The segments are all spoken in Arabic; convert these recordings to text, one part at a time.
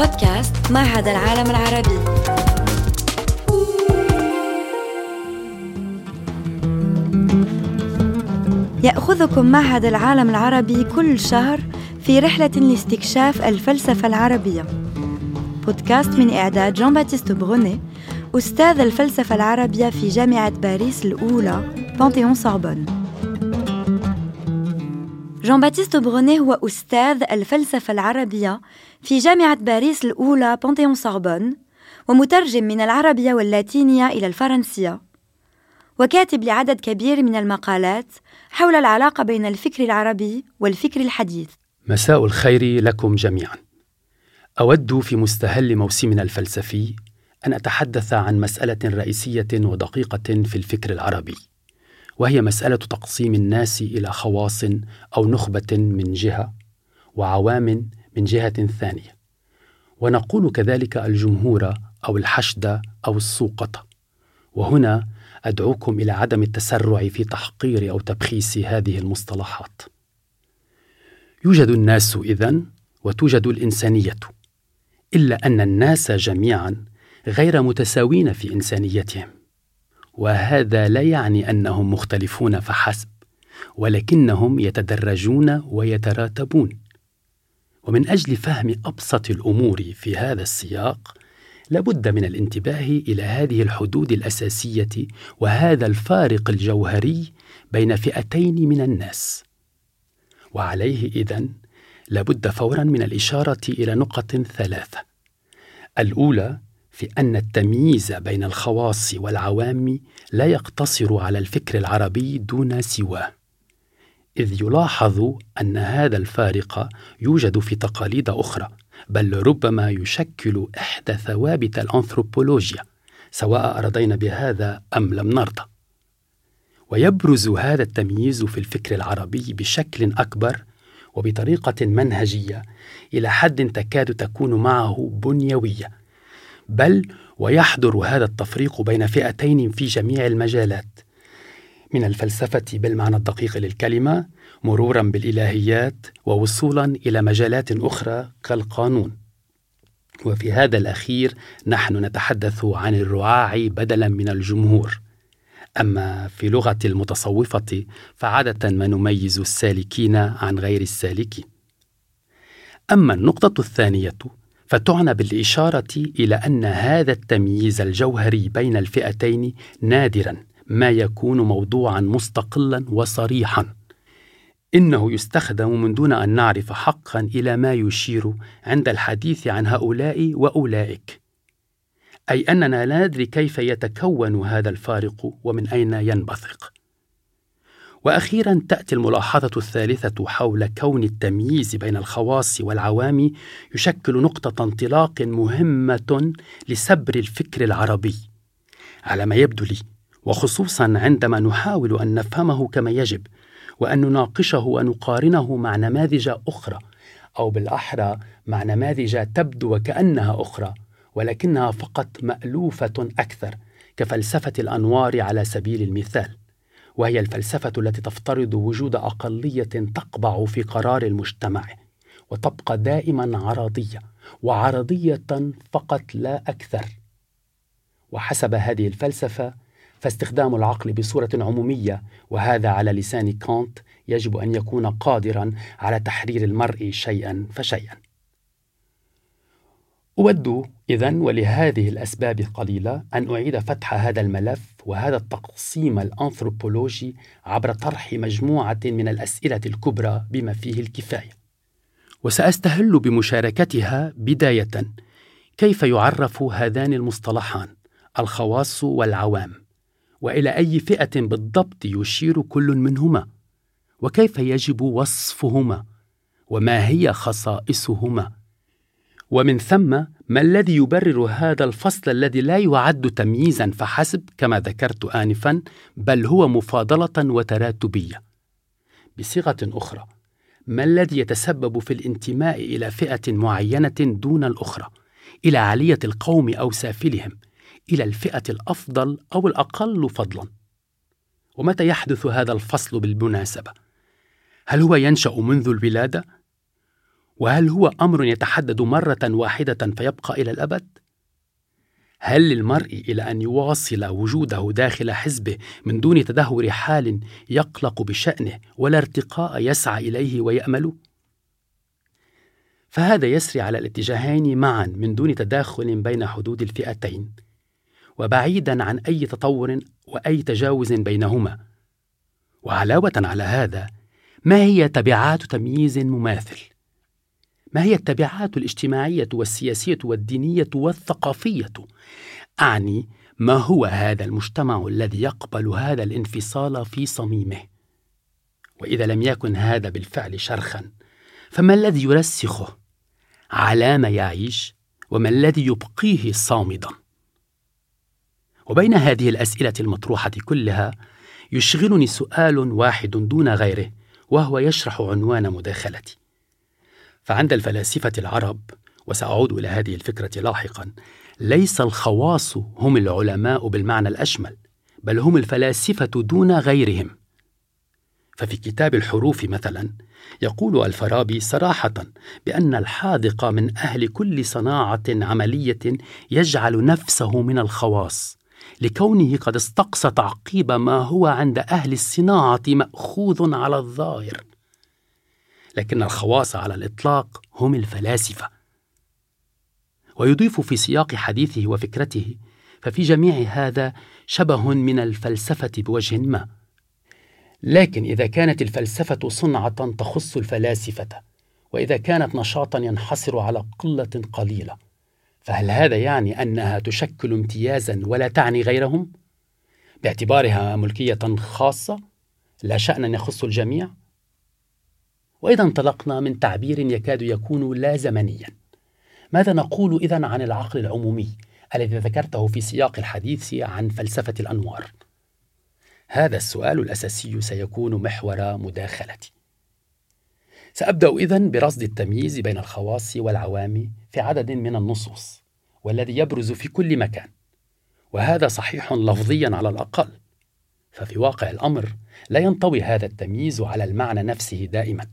بودكاست معهد العالم العربي. يأخذكم معهد العالم العربي كل شهر في رحلة لاستكشاف الفلسفة العربية. بودكاست من إعداد جان باتيست بروني أستاذ الفلسفة العربية في جامعة باريس الأولى بانتيون سوربون جان باتيست بروني هو أستاذ الفلسفة العربية في جامعة باريس الأولى بانتيون سوربون ومترجم من العربية واللاتينية إلى الفرنسية. وكاتب لعدد كبير من المقالات حول العلاقة بين الفكر العربي والفكر الحديث. مساء الخير لكم جميعا. أود في مستهل موسمنا الفلسفي أن أتحدث عن مسألة رئيسية ودقيقة في الفكر العربي وهي مسألة تقسيم الناس إلى خواص أو نخبة من جهة وعوام من جهة ثانية. ونقول كذلك الجمهور أو الحشد أو السوقة وهنا أدعوكم إلى عدم التسرع في تحقير أو تبخيس هذه المصطلحات. يوجد الناس إذن وتوجد الإنسانية إلا أن الناس جميعا غير متساوين في إنسانيتهم. وهذا لا يعني أنهم مختلفون فحسب ولكنهم يتدرجون ويتراتبون. ومن أجل فهم أبسط الأمور في هذا السياق لابد من الانتباه إلى هذه الحدود الأساسية وهذا الفارق الجوهري بين فئتين من الناس. وعليه إذن لابد فورا من الإشارة إلى نقط ثلاثة. الأولى في أن التمييز بين الخواص والعوام لا يقتصر على الفكر العربي دون سواه. إذ يلاحظ أن هذا الفارق يوجد في تقاليد أخرى بل ربما يشكل إحدى ثوابت الأنثروبولوجيا سواء أرضينا بهذا أم لم نرضى. ويبرز هذا التمييز في الفكر العربي بشكل أكبر وبطريقة منهجية إلى حد تكاد تكون معه بنيوية بل ويحضر هذا التفريق بين فئتين في جميع المجالات. من الفلسفة بالمعنى الدقيق للكلمة مرورا بالإلهيات ووصولا إلى مجالات أخرى كالقانون. وفي هذا الأخير نحن نتحدث عن الرعاع بدلا من الجمهور. أما في لغة المتصوفة فعادة ما نميز السالكين عن غير السالكين. أما النقطة الثانية فتعنى بالإشارة إلى أن هذا التمييز الجوهري بين الفئتين نادرا. ما يكون موضوعا مستقلا وصريحا. إنه يستخدم من دون أن نعرف حقا إلى ما يشير عند الحديث عن هؤلاء وأولئك. أي أننا لا ندري كيف يتكون هذا الفارق ومن أين ينبثق. وأخيرا تأتي الملاحظة الثالثة حول كون التمييز بين الخواص والعوام يشكل نقطة انطلاق مهمة لسبر الفكر العربي. على ما يبدو لي وخصوصا عندما نحاول أن نفهمه كما يجب وأن نناقشه ونقارنه مع نماذج أخرى أو بالأحرى مع نماذج تبدو وكأنها أخرى ولكنها فقط مألوفة أكثر كفلسفة الأنوار على سبيل المثال وهي الفلسفة التي تفترض وجود أقلية تقبع في قرار المجتمع وتبقى دائما عرضية وعرضية فقط لا أكثر. وحسب هذه الفلسفة فاستخدام العقل بصورة عمومية وهذا على لسان كانت يجب أن يكون قادرا على تحرير المرء شيئا فشيئا. أود إذا ولهذه الأسباب القليلة أن أعيد فتح هذا الملف وهذا التقسيم الأنثروبولوجي عبر طرح مجموعة من الأسئلة الكبرى بما فيه الكفاية. وسأستهل بمشاركتها بداية كيف يعرف هذان المصطلحان الخواص والعوام وإلى أي فئة بالضبط يشير كل منهما وكيف يجب وصفهما وما هي خصائصهما. ومن ثم ما الذي يبرر هذا الفصل الذي لا يعد تمييزا فحسب كما ذكرت انفا بل هو مفاضلة وتراتبية. بصيغة أخرى ما الذي يتسبب في الانتماء إلى فئة معينة دون الأخرى إلى عليه القوم أو سافلهم؟ إلى الفئة الأفضل أو الأقل فضلا. ومتى يحدث هذا الفصل بالمناسبة؟ هل هو ينشأ منذ الولادة؟ وهل هو أمر يتحدد مرة واحدة فيبقى إلى الأبد؟ هل للمرء إلى أن يواصل وجوده داخل حزبه من دون تدهور حال يقلق بشأنه ولا ارتقاء يسعى إليه ويامل فهذا يسري على الاتجاهين معا من دون تداخل بين حدود الفئتين. وبعيدا عن أي تطور وأي تجاوز بينهما. وعلاوة على هذا ما هي تبعات تمييز مماثل؟ ما هي التبعات الاجتماعية والسياسية والدينية والثقافية؟ أعني ما هو هذا المجتمع الذي يقبل هذا الانفصال في صميمه؟ وإذا لم يكن هذا بالفعل شرخا فما الذي يرسخه؟ على ما يعيش وما الذي يبقيه صامدا؟ وبين هذه الأسئلة المطروحة كلها يشغلني سؤال واحد دون غيره وهو يشرح عنوان مداخلتي. فعند الفلاسفة العرب وسأعود إلى هذه الفكرة لاحقا ليس الخواص هم العلماء بالمعنى الأشمل بل هم الفلاسفة دون غيرهم. ففي كتاب الحروف مثلا يقول الفارابي صراحة بأن الحاذق من أهل كل صناعة عملية يجعل نفسه من الخواص. لكونه قد استقصى تعقيب ما هو عند أهل الصناعة مأخوذ على الظاهر. لكن الخواص على الإطلاق هم الفلاسفة. ويضيف في سياق حديثه وفكرته ففي جميع هذا شبه من الفلسفة بوجه ما. لكن إذا كانت الفلسفة صنعة تخص الفلاسفة وإذا كانت نشاطا ينحصر على قلة قليلة. فهل هذا يعني أنها تشكل امتيازا ولا تعني غيرهم؟ باعتبارها ملكية خاصة؟ لا شانا يخص الجميع؟ واذا انطلقنا من تعبير يكاد يكون لا زمنيا ماذا نقول اذا عن العقل العمومي الذي ذكرته في سياق الحديث عن فلسفة الأنوار؟ هذا السؤال الأساسي سيكون محور مداخلتي. سأبدأ اذا برصد التمييز بين الخواص والعوام في عدد من النصوص والذي يبرز في كل مكان وهذا صحيح لفظيا على الأقل. ففي واقع الأمر لا ينطوي هذا التمييز على المعنى نفسه دائما.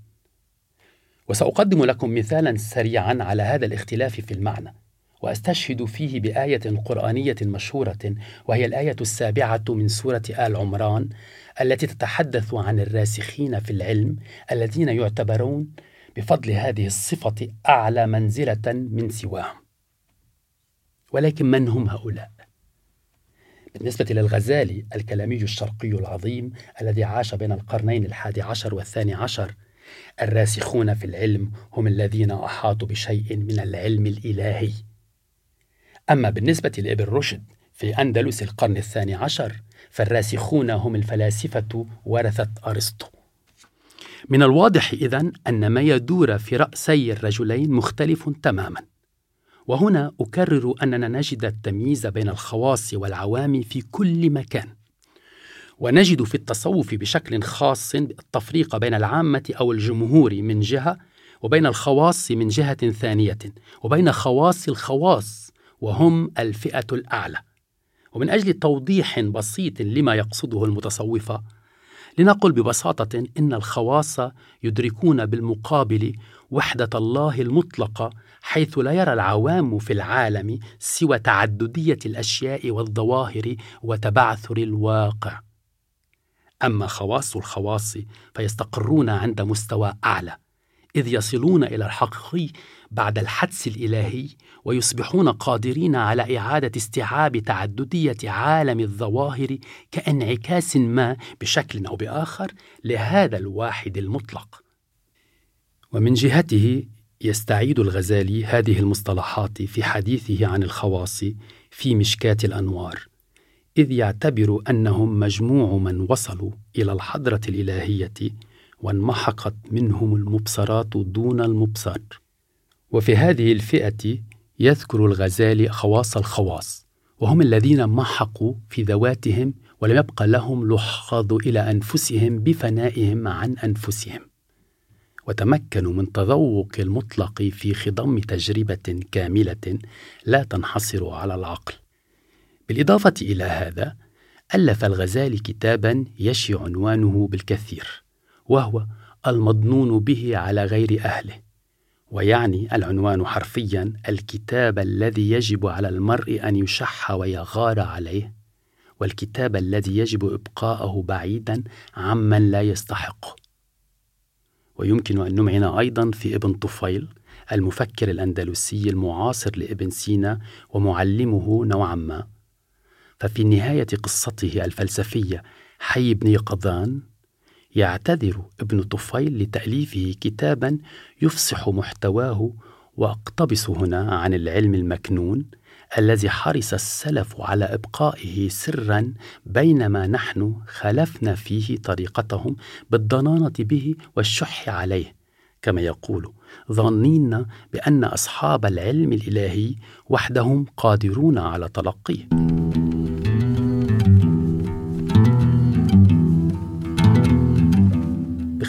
وسأقدم لكم مثالا سريعا على هذا الاختلاف في المعنى. وأستشهد فيه بآية قرآنية مشهورة وهي الآية السابعة من سورة آل عمران التي تتحدث عن الراسخين في العلم الذين يعتبرون بفضل هذه الصفة أعلى منزلة من سواهم. ولكن من هم هؤلاء؟ بالنسبة للغزالي الكلامي الشرقي العظيم الذي عاش بين القرنين الحادي عشر والثاني عشر الراسخون في العلم هم الذين أحاطوا بشيء من العلم الإلهي. أما بالنسبة لابن رشد في أندلس القرن الثاني عشر فالراسخون هم الفلاسفة ورثة أرسطو. من الواضح إذن أن ما يدور في رأسي الرجلين مختلف تماما. وهنا أكرر أننا نجد التمييز بين الخواص والعوام في كل مكان. ونجد في التصوف بشكل خاص التفريق بين العامة أو الجمهور من جهة وبين الخواص من جهة ثانية وبين خواص الخواص. وهم الفئة الأعلى. ومن أجل توضيح بسيط لما يقصده المتصوفة لنقل ببساطة إن الخواص يدركون بالمقابل وحدة الله المطلقة حيث لا يرى العوام في العالم سوى تعددية الأشياء والظواهر وتبعثر الواقع. أما خواص الخواص فيستقرون عند مستوى أعلى إذ يصلون إلى الحقيقي بعد الحدس الإلهي ويصبحون قادرين على إعادة استيعاب تعددية عالم الظواهر كانعكاس ما بشكل أو بآخر لهذا الواحد المطلق. ومن جهته يستعيد الغزالي هذه المصطلحات في حديثه عن الخواص في مشكاة الأنوار، إذ يعتبر أنهم مجموع من وصلوا إلى الحضرة الإلهية وانمحقت منهم المبصرات دون المبصر. وفي هذه الفئة يذكر الغزالي خواص الخواص وهم الذين محقوا في ذواتهم ولم يبق لهم لحظ إلى أنفسهم بفنائهم عن أنفسهم. وتمكنوا من تذوق المطلق في خضم تجربة كاملة لا تنحصر على العقل. بالإضافة إلى هذا ألف الغزالي كتابا يشي عنوانه بالكثير وهو المضنون به على غير أهله. ويعني العنوان حرفيا الكتاب الذي يجب على المرء أن يشح ويغار عليه والكتاب الذي يجب إبقاءه بعيدا عمن لا يستحقه ويمكن أن نمعن أيضا في ابن طفيل المفكر الأندلسي المعاصر لابن سينا ومعلمه نوعا ما. ففي نهاية قصته الفلسفية حي بن يقظان يعتذر ابن طفيل لتأليفه كتابا يفصح محتواه واقتبس هنا عن العلم المكنون الذي حرص السلف على إبقائه سرا بينما نحن خلفنا فيه طريقتهم بالضنانة به والشح عليه. كما يقول ظانين بأن أصحاب العلم الإلهي وحدهم قادرون على تلقيه.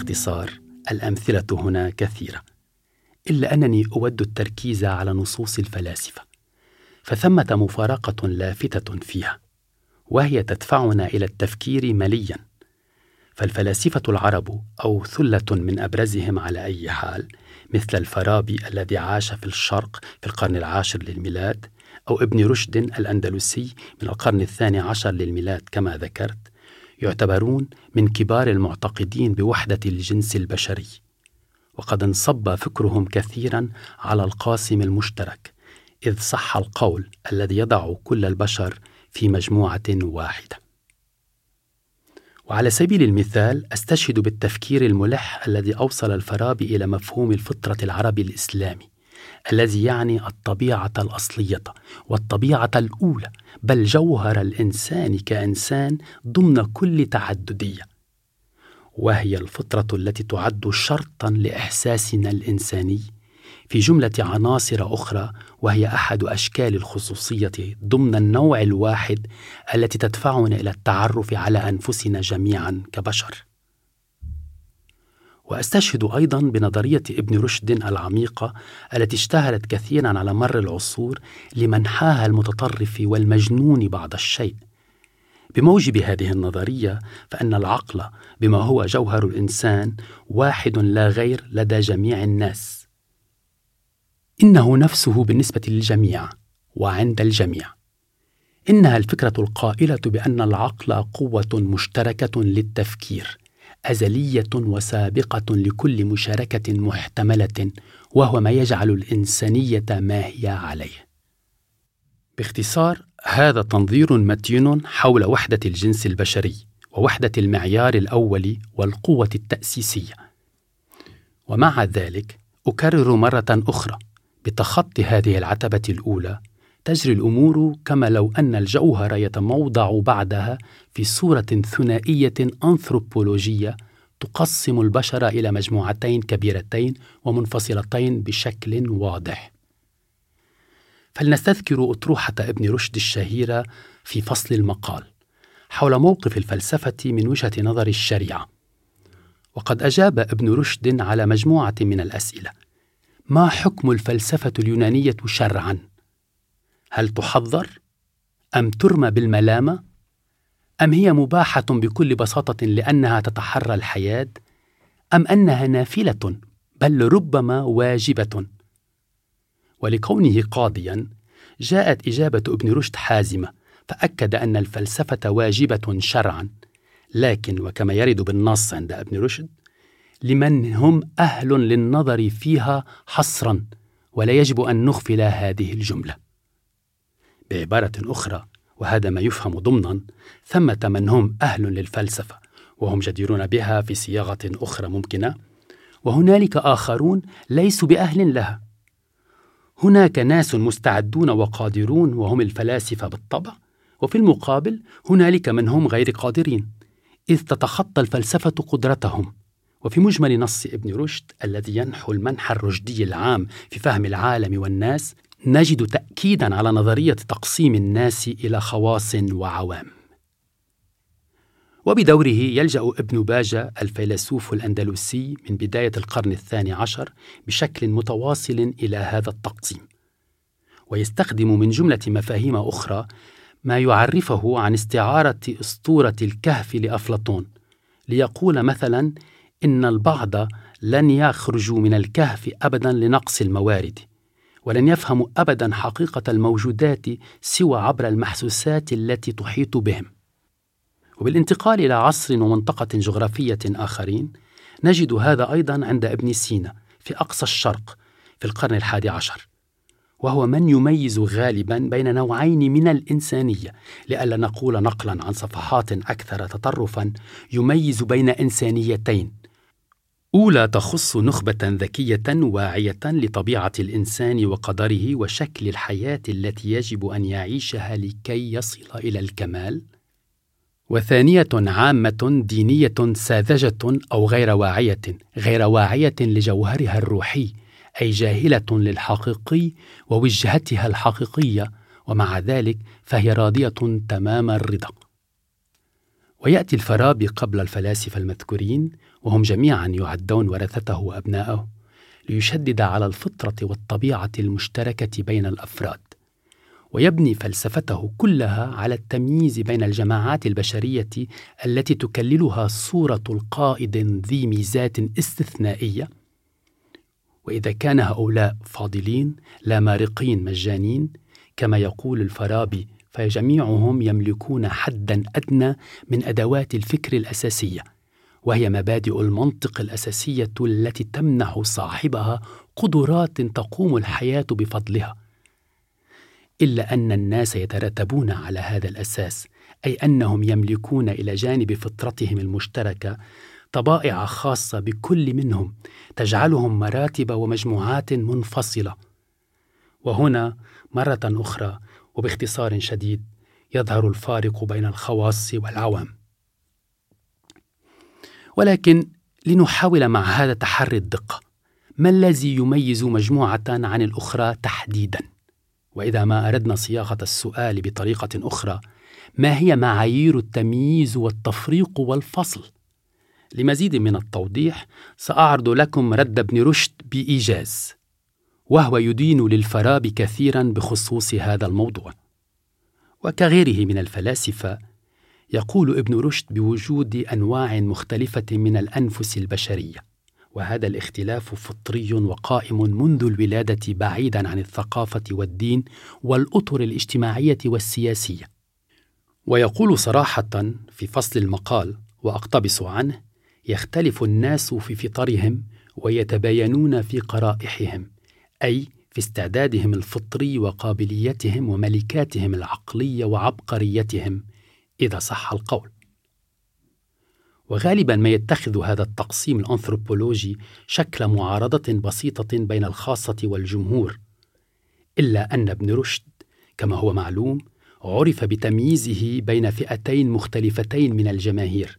باختصار الأمثلة هنا كثيرة إلا أنني أود التركيز على نصوص الفلاسفة فثمة مفارقة لافتة فيها وهي تدفعنا إلى التفكير مليا فالفلاسفة العرب أو ثلة من أبرزهم على أي حال مثل الفارابي الذي عاش في الشرق في القرن العاشر للميلاد أو ابن رشد الأندلسي من القرن الثاني عشر للميلاد كما ذكرت يعتبرون من كبار المعتقدين بوحدة الجنس البشري. وقد انصب فكرهم كثيرا على القاسم المشترك إذ صح القول الذي يضع كل البشر في مجموعة واحدة. وعلى سبيل المثال أستشهد بالتفكير الملح الذي أوصل الفارابي إلى مفهوم الفطرة العربي الإسلامي. الذي يعني الطبيعة الأصلية والطبيعة الأولى بل جوهر الإنسان كإنسان ضمن كل تعددية. وهي الفطرة التي تعد شرطا لإحساسنا الإنساني. في جملة عناصر أخرى وهي أحد أشكال الخصوصية ضمن النوع الواحد التي تدفعنا إلى التعرف على أنفسنا جميعا كبشر. وأستشهد أيضا بنظرية ابن رشد العميقة التي اشتهرت كثيرا على مر العصور لمنحاها المتطرف والمجنون بعض الشيء. بموجب هذه النظرية فإن العقل بما هو جوهر الإنسان واحد لا غير لدى جميع الناس. إنه نفسه بالنسبة للجميع وعند الجميع. إنها الفكرة القائلة بأن العقل قوة مشتركة للتفكير. أزلية وسابقة لكل مشاركة محتملة وهو ما يجعل الإنسانية ما هي عليه. باختصار هذا تنظير متين حول وحدة الجنس البشري ووحدة المعيار الأول والقوة التأسيسية. ومع ذلك أكرر مرة أخرى بتخطي هذه العتبة الأولى تجري الأمور كما لو أن الجوهر يتموضع بعدها في صورة ثنائية أنثروبولوجية تقسم البشر إلى مجموعتين كبيرتين ومنفصلتين بشكل واضح. فلنستذكر أطروحة ابن رشد الشهيرة في فصل المقال حول موقف الفلسفة من وجهة نظر الشريعة. وقد أجاب ابن رشد على مجموعة من الأسئلة ما حكم الفلسفة اليونانية شرعا؟ هل تحظر أم ترمى بالملامة؟ أم هي مباحة بكل بساطة لأنها تتحرى الحياة أم أنها نافلة بل ربما واجبة؟ ولكونه قاضيا جاءت إجابة ابن رشد حازمة فأكد أن الفلسفة واجبة شرعا. لكن وكما يرد بالنص عند ابن رشد لمن هم أهل للنظر فيها حصرا ولا يجب أن نغفل هذه الجملة. بعبارة أخرى وهذا ما يفهم ضمنا ثمة من هم أهل للفلسفة وهم جديرون بها في صياغة أخرى ممكنة وهنالك آخرون ليسوا بأهل لها. هناك ناس مستعدون وقادرون وهم الفلاسفة بالطبع وفي المقابل هنالك من هم غير قادرين إذ تتخطى الفلسفة قدرتهم. وفي مجمل نص ابن رشد الذي ينحو المنحى الرشدي العام في فهم العالم والناس نجد تاكيدا على نظرية تقسيم الناس إلى خواص وعوام. وبدوره يلجأ ابن باجة الفيلسوف الأندلسي من بداية القرن الثاني عشر بشكل متواصل إلى هذا التقسيم ويستخدم من جملة مفاهيم أخرى ما يعرفه عن استعارة أسطورة الكهف لأفلاطون ليقول مثلا إن البعض لن يخرجوا من الكهف ابدا لنقص الموارد. ولن يفهموا ابدا حقيقة الموجودات سوى عبر المحسوسات التي تحيط بهم. وبالانتقال إلى عصر ومنطقة جغرافية آخرين نجد هذا أيضا عند ابن سينا في أقصى الشرق في القرن الحادي عشر. وهو من يميز غالبا بين نوعين من الإنسانية لئلا نقول نقلا عن صفحات أكثر تطرفا يميز بين إنسانيتين. أولى تخص نخبة ذكية واعية لطبيعة الإنسان وقدره وشكل الحياة التي يجب أن يعيشها لكي يصل إلى الكمال. وثانية عامة دينية ساذجة أو غير واعية. غير واعية لجوهرها الروحي أي جاهلة للحقيقي ووجهتها الحقيقية ومع ذلك فهي راضية تمام الرضا. ويأتي الفارابي قبل الفلاسفة المذكورين وهم جميعا يعدون ورثته وأبناءه ليشدد على الفطرة والطبيعة المشتركة بين الأفراد ويبني فلسفته كلها على التمييز بين الجماعات البشرية التي تكللها صورة القائد ذي ميزات استثنائية. وإذا كان هؤلاء فاضلين لا مارقين مجانين كما يقول الفارابي فجميعهم يملكون حدا أدنى من أدوات الفكر الأساسية. وهي مبادئ المنطق الأساسية التي تمنح صاحبها قدرات تقوم الحياة بفضلها. إلا أن الناس يترتبون على هذا الأساس أي أنهم يملكون إلى جانب فطرتهم المشتركة طبائع خاصة بكل منهم تجعلهم مراتب ومجموعات منفصلة. وهنا مرة أخرى وباختصار شديد يظهر الفارق بين الخواص والعوام. ولكن لنحاول مع هذا تحري الدقة. ما الذي يميز مجموعه عن الأخرى تحديدا؟ وإذا ما أردنا صياغة السؤال بطريقة أخرى ما هي معايير التمييز والتفريق والفصل؟ لمزيد من التوضيح سأعرض لكم رد ابن رشد بإيجاز وهو يدين للفارابي كثيرا بخصوص هذا الموضوع. وكغيره من الفلاسفة يقول ابن رشد بوجود أنواع مختلفة من الأنفس البشرية وهذا الاختلاف فطري وقائم منذ الولادة بعيدا عن الثقافة والدين والأطر الاجتماعية والسياسية. ويقول صراحة في فصل المقال وأقتبس عنه يختلف الناس في فطرهم ويتباينون في قرائحهم أي في استعدادهم الفطري وقابليتهم وملكاتهم العقلية وعبقريتهم. إذا صح القول. وغالبا ما يتخذ هذا التقسيم الأنثروبولوجي شكل معارضة بسيطة بين الخاصة والجمهور إلا أن ابن رشد كما هو معلوم عرف بتمييزه بين فئتين مختلفتين من الجماهير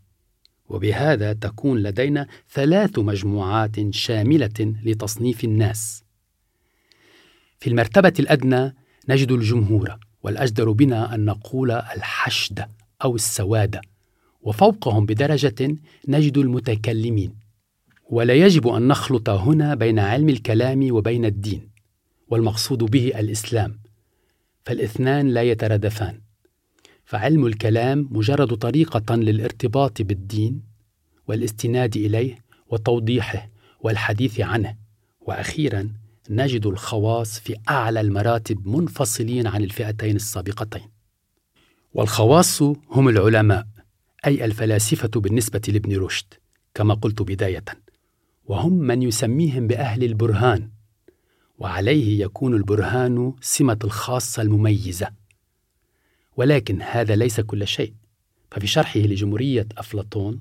وبهذا تكون لدينا ثلاث مجموعات شاملة لتصنيف الناس. في المرتبة الأدنى نجد الجمهور والأجدر بنا أن نقول الحشد. أو السواد وفوقهم بدرجة نجد المتكلمين. ولا يجب أن نخلط هنا بين علم الكلام وبين الدين والمقصود به الإسلام فالاثنان لا يترادفان. فعلم الكلام مجرد طريقة للارتباط بالدين والاستناد إليه وتوضيحه والحديث عنه. وأخيرا نجد الخواص في أعلى المراتب منفصلين عن الفئتين السابقتين. والخواص هم العلماء أي الفلاسفة بالنسبة لابن رشد كما قلت بداية وهم من يسميهم بأهل البرهان وعليه يكون البرهان سمة الخاصة المميزة. ولكن هذا ليس كل شيء ففي شرحه لجمهورية أفلاطون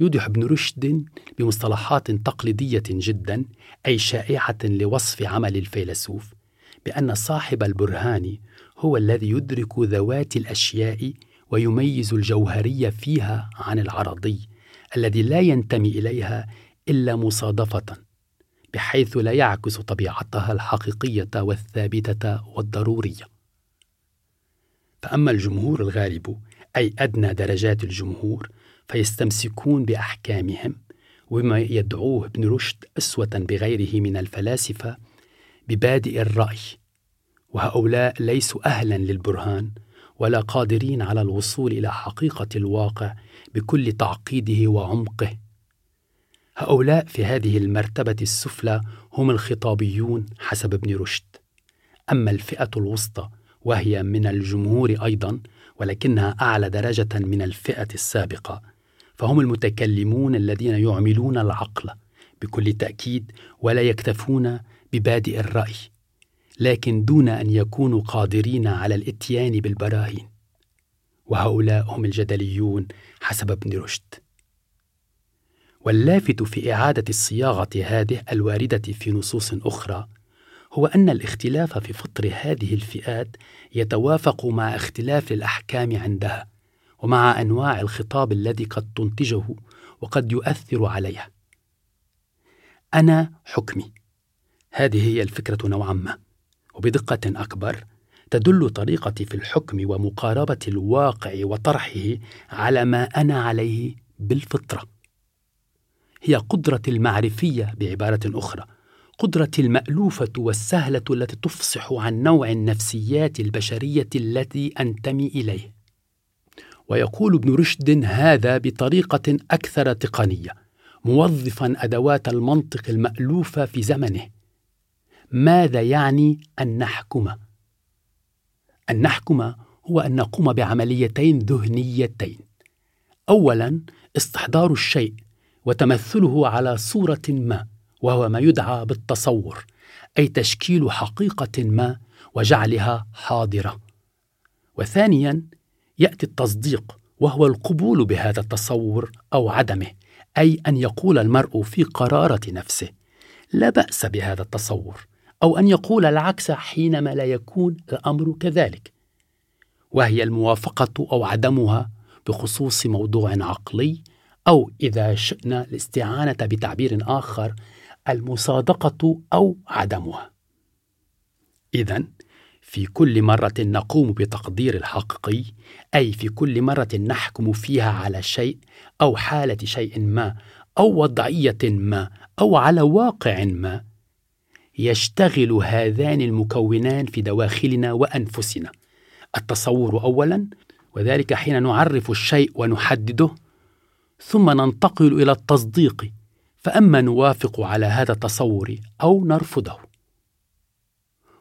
يوضح ابن رشد بمصطلحات تقليدية جدا أي شائعة لوصف عمل الفيلسوف بأن صاحب البرهان هو الذي يدرك ذوات الأشياء ويميز الجوهري فيها عن العرضي الذي لا ينتمي إليها إلا مصادفة بحيث لا يعكس طبيعتها الحقيقية والثابتة والضرورية. فأما الجمهور الغالب أي أدنى درجات الجمهور فيستمسكون بأحكامهم وما يدعوه ابن رشد أسوة بغيره من الفلاسفة ببادئ الرأي. وهؤلاء ليسوا أهلا للبرهان ولا قادرين على الوصول إلى حقيقة الواقع بكل تعقيده وعمقه. هؤلاء في هذه المرتبة السفلى هم الخطابيون حسب ابن رشد. أما الفئة الوسطى وهي من الجمهور أيضا ولكنها أعلى درجة من الفئة السابقة فهم المتكلمون الذين يعملون العقل بكل تأكيد ولا يكتفون ببادئ الرأي. لكن دون أن يكونوا قادرين على الإتيان بالبراهين. وهؤلاء هم الجدليون حسب ابن رشد. واللافت في إعادة الصياغة هذه الواردة في نصوص أخرى هو أن الاختلاف في فطر هذه الفئات يتوافق مع اختلاف الأحكام عندها ومع أنواع الخطاب الذي قد تنتجه وقد يؤثر عليها. أنا حكمي. هذه هي الفكرة نوعا ما. وبدقة أكبر تدل طريقتي في الحكم ومقاربة الواقع وطرحه على ما أنا عليه بالفطرة. هي قدرة المعرفية بعبارة أخرى قدرة المألوفة والسهلة التي تفصح عن نوع النفسيات البشرية التي أنتمي إليه. ويقول ابن رشد هذا بطريقة أكثر تقنية موظفا أدوات المنطق المألوفة في زمنه. ماذا يعني أن نحكم؟ أن نحكم هو أن نقوم بعمليتين ذهنيتين. أولا استحضار الشيء وتمثله على صورة ما وهو ما يدعى بالتصور أي تشكيل حقيقة ما وجعلها حاضرة. وثانيا يأتي التصديق وهو القبول بهذا التصور أو عدمه أي أن يقول المرء في قرارة نفسه لا بأس بهذا التصور. أو أن يقول العكس حينما لا يكون الأمر كذلك وهي الموافقة أو عدمها بخصوص موضوع عقلي أو إذا شئنا الاستعانة بتعبير آخر المصادقة أو عدمها. إذا في كل مرة نقوم بتقدير الحقيقي أي في كل مرة نحكم فيها على شيء أو حالة شيء ما أو وضعية ما أو على واقع ما يشتغل هذان المكونان في دواخلنا وأنفسنا. التصور أولا وذلك حين نعرف الشيء ونحدده ثم ننتقل إلى التصديق. فأما نوافق على هذا التصور أو نرفضه.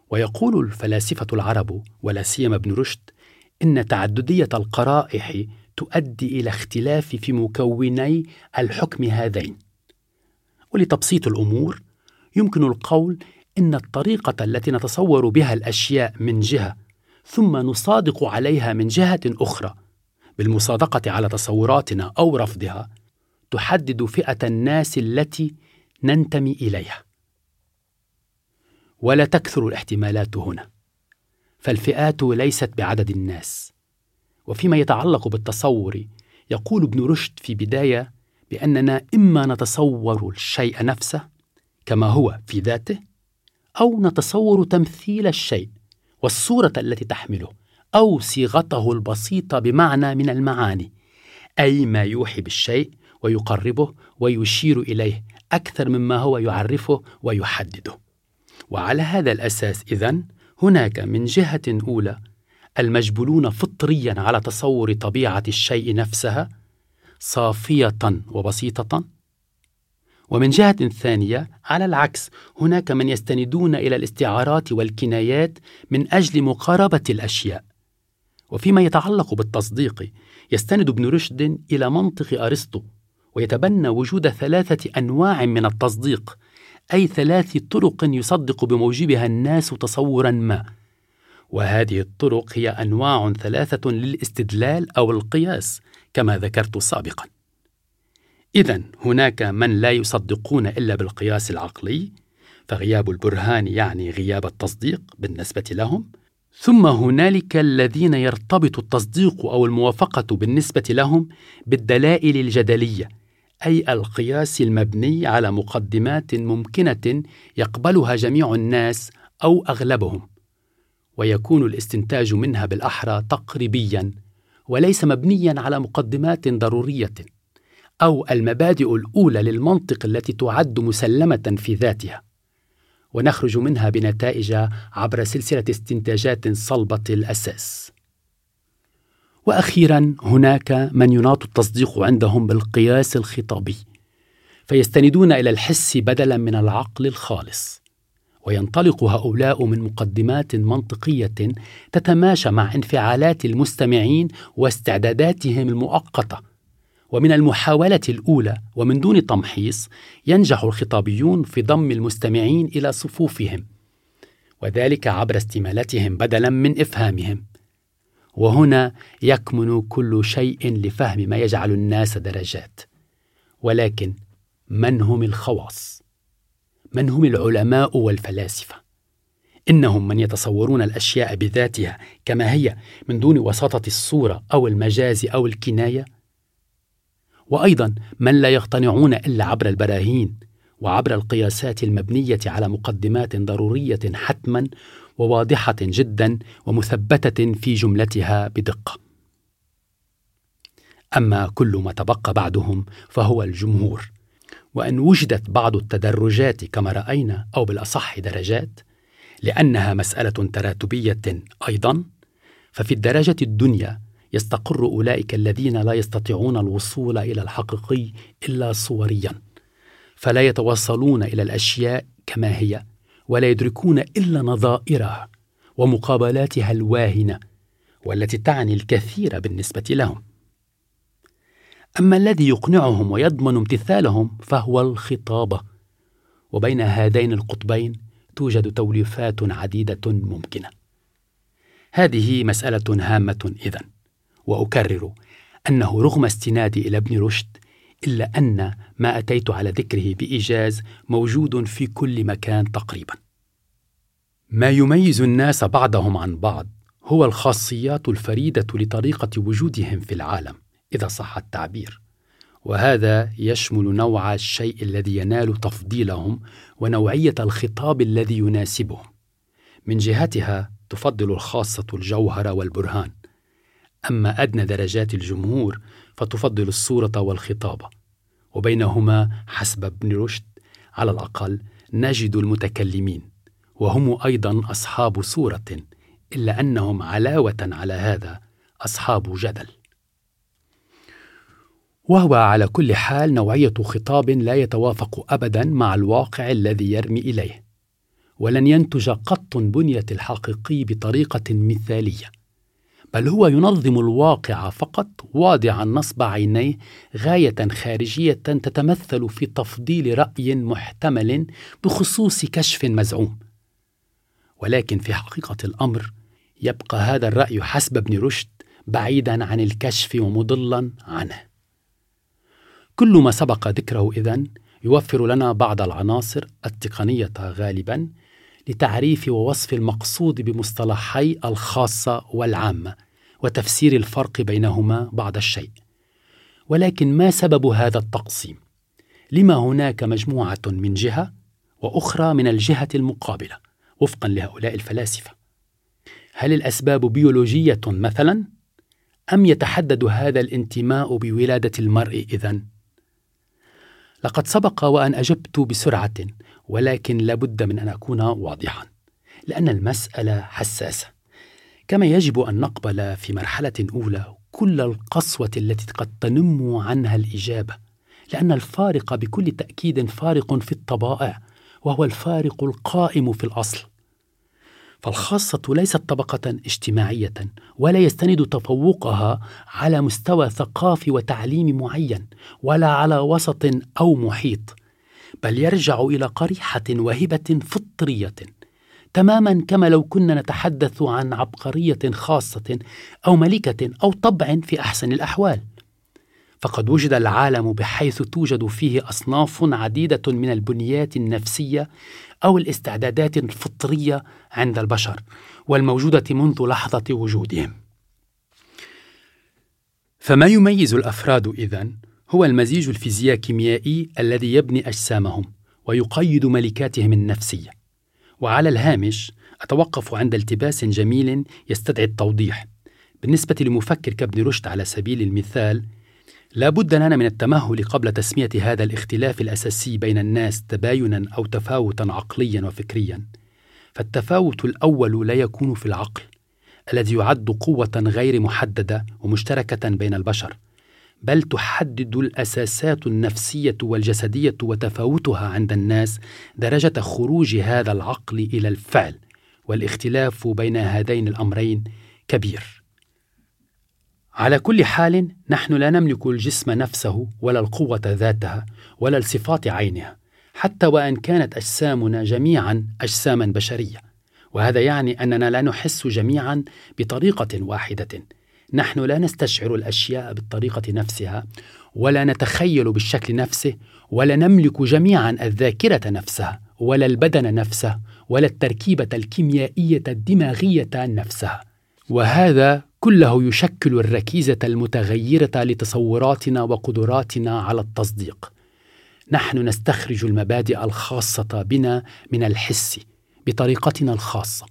ويقول الفلاسفة العرب ولا سيما ابن رشد إن تعددية القرائح تؤدي إلى اختلاف في مكوني الحكم هذين. ولتبسيط الأمور يمكن القول إن الطريقة التي نتصور بها الأشياء من جهة ثم نصادق عليها من جهة أخرى بالمصادقة على تصوراتنا أو رفضها تحدد فئة الناس التي ننتمي إليها. ولا تكثر الاحتمالات هنا فالفئات ليست بعدد الناس. وفيما يتعلق بالتصور يقول ابن رشد في بداية بأننا إما نتصور الشيء نفسه كما هو في ذاته أو نتصور تمثيل الشيء والصورة التي تحمله أو صيغته البسيطة بمعنى من المعاني أي ما يوحي بالشيء ويقربه ويشير إليه أكثر مما هو يعرفه ويحدده. وعلى هذا الأساس إذن هناك من جهة أولى المجبولون فطريا على تصور طبيعة الشيء نفسها صافية وبسيطة ومن جهة ثانية على العكس هناك من يستندون إلى الاستعارات والكنايات من أجل مقاربة الأشياء. وفيما يتعلق بالتصديق يستند ابن رشد إلى منطق أرسطو ويتبنى وجود ثلاثة أنواع من التصديق أي ثلاث طرق يصدق بموجبها الناس تصورا ما. وهذه الطرق هي أنواع ثلاثة للاستدلال أو القياس كما ذكرت سابقا. إذا هناك من لا يصدقون إلا بالقياس العقلي فغياب البرهان يعني غياب التصديق بالنسبة لهم ثم هنالك الذين يرتبط التصديق أو الموافقة بالنسبة لهم بالدلائل الجدلية أي القياس المبني على مقدمات ممكنة يقبلها جميع الناس أو أغلبهم ويكون الاستنتاج منها بالأحرى تقريبيا وليس مبنيا على مقدمات ضرورية. أو المبادئ الأولى للمنطق التي تعد مسلمة في ذاتها. ونخرج منها بنتائج عبر سلسلة استنتاجات صلبة الأساس. وأخيرا هناك من يناط التصديق عندهم بالقياس الخطابي فيستندون إلى الحس بدلا من العقل الخالص. وينطلق هؤلاء من مقدمات منطقية تتماشى مع انفعالات المستمعين واستعداداتهم المؤقتة ومن المحاولة الأولى ومن دون تمحيص ينجح الخطابيون في ضم المستمعين إلى صفوفهم وذلك عبر استمالتهم بدلا من إفهامهم. وهنا يكمن كل شيء لفهم ما يجعل الناس درجات. ولكن من هم الخواص؟ من هم العلماء والفلاسفة؟ إنهم من يتصورون الأشياء بذاتها كما هي من دون وساطة الصورة أو المجاز أو الكناية؟ وأيضا من لا يقتنعون إلا عبر البراهين وعبر القياسات المبنية على مقدمات ضرورية حتما وواضحة جدا ومثبتة في جملتها بدقة. أما كل ما تبقى بعدهم فهو الجمهور وإن وجدت بعض التدرجات كما رأينا أو بالأصح درجات لأنها مسألة تراتبية أيضا ففي الدرجة الدنيا يستقر أولئك الذين لا يستطيعون الوصول إلى الحقيقي إلا صوريا فلا يتوصلون إلى الأشياء كما هي ولا يدركون إلا نظائرها ومقابلاتها الواهنة والتي تعني الكثير بالنسبة لهم. أما الذي يقنعهم ويضمن امتثالهم فهو الخطابه وبين هذين القطبين توجد توليفات عديدة ممكنة. هذه مسألة هامة إذن. وأكرر أنه رغم استنادي إلى ابن رشد إلا أن ما أتيت على ذكره بإيجاز موجود في كل مكان تقريبا. ما يميز الناس بعضهم عن بعض هو الخاصيات الفريدة لطريقة وجودهم في العالم إذا صح التعبير. وهذا يشمل نوع الشيء الذي ينال تفضيلهم ونوعية الخطاب الذي يناسبهم. من جهتها تفضل الخاصة الجوهر والبرهان. أما أدنى درجات الجمهور فتفضل الصورة والخطابه وبينهما حسب ابن رشد على الأقل نجد المتكلمين وهم أيضا أصحاب صورة إلا أنهم علاوة على هذا أصحاب جدل. وهو على كل حال نوعية خطاب لا يتوافق ابدا مع الواقع الذي يرمي إليه ولن ينتج قط بنية الحقيقي بطريقة مثالية. بل هو ينظم الواقع فقط واضعا نصب عينيه غاية خارجية تتمثل في تفضيل رأي محتمل بخصوص كشف مزعوم. ولكن في حقيقة الأمر يبقى هذا الرأي حسب ابن رشد بعيدا عن الكشف ومضلا عنه. كل ما سبق ذكره إذن يوفر لنا بعض العناصر التقنية غالبا لتعريف ووصف المقصود بمصطلحي الخاصة والعامة. وتفسير الفرق بينهما بعض الشيء. ولكن ما سبب هذا التقسيم؟ لما هناك مجموعة من جهة وأخرى من الجهة المقابلة وفقا لهؤلاء الفلاسفة. هل الأسباب بيولوجية مثلا؟ أم يتحدد هذا الانتماء بولادة المرء إذن؟ لقد سبق وأن أجبت بسرعة ولكن لابد من أن أكون واضحا لأن المسألة حساسة. كما يجب أن نقبل في مرحلة أولى كل القسوة التي قد تنم عنها الإجابة لأن الفارق بكل تأكيد فارق في الطبائع وهو الفارق القائم في الأصل. فالخاصة ليست طبقة اجتماعية ولا يستند تفوقها على مستوى ثقافي وتعليمي معين ولا على وسط أو محيط بل يرجع إلى قريحة وهبة فطرية. تماما كما لو كنا نتحدث عن عبقرية خاصة أو ملكة أو طبع في أحسن الأحوال. فقد وجد العالم بحيث توجد فيه أصناف عديدة من البنيات النفسية أو الاستعدادات الفطرية عند البشر والموجودة منذ لحظة وجودهم. فما يميز الأفراد إذن هو المزيج الفيزياء كيميائي الذي يبني أجسامهم ويقيد ملكاتهم النفسية. وعلى الهامش أتوقف عند التباس جميل يستدعي التوضيح. بالنسبة لمفكر كابن رشد على سبيل المثال لا بد لنا من التمهل قبل تسمية هذا الاختلاف الأساسي بين الناس تباينا أو تفاوتا عقليا وفكريا. فالتفاوت الأول لا يكون في العقل الذي يعد قوة غير محددة ومشتركة بين البشر. بل تحدد الأساسات النفسية والجسدية وتفاوتها عند الناس درجة خروج هذا العقل إلى الفعل والاختلاف بين هذين الأمرين كبير. على كل حال نحن لا نملك الجسم نفسه ولا القوة ذاتها ولا الصفات عينها حتى وإن كانت أجسامنا جميعا اجساما بشرية وهذا يعني أننا لا نحس جميعا بطريقة واحدة. نحن لا نستشعر الأشياء بالطريقة نفسها ولا نتخيل بالشكل نفسه ولا نملك جميعا الذاكرة نفسها ولا البدن نفسه ولا التركيبة الكيميائية الدماغية نفسها. وهذا كله يشكل الركيزة المتغيرة لتصوراتنا وقدراتنا على التصديق. نحن نستخرج المبادئ الخاصة بنا من الحس بطريقتنا الخاصة.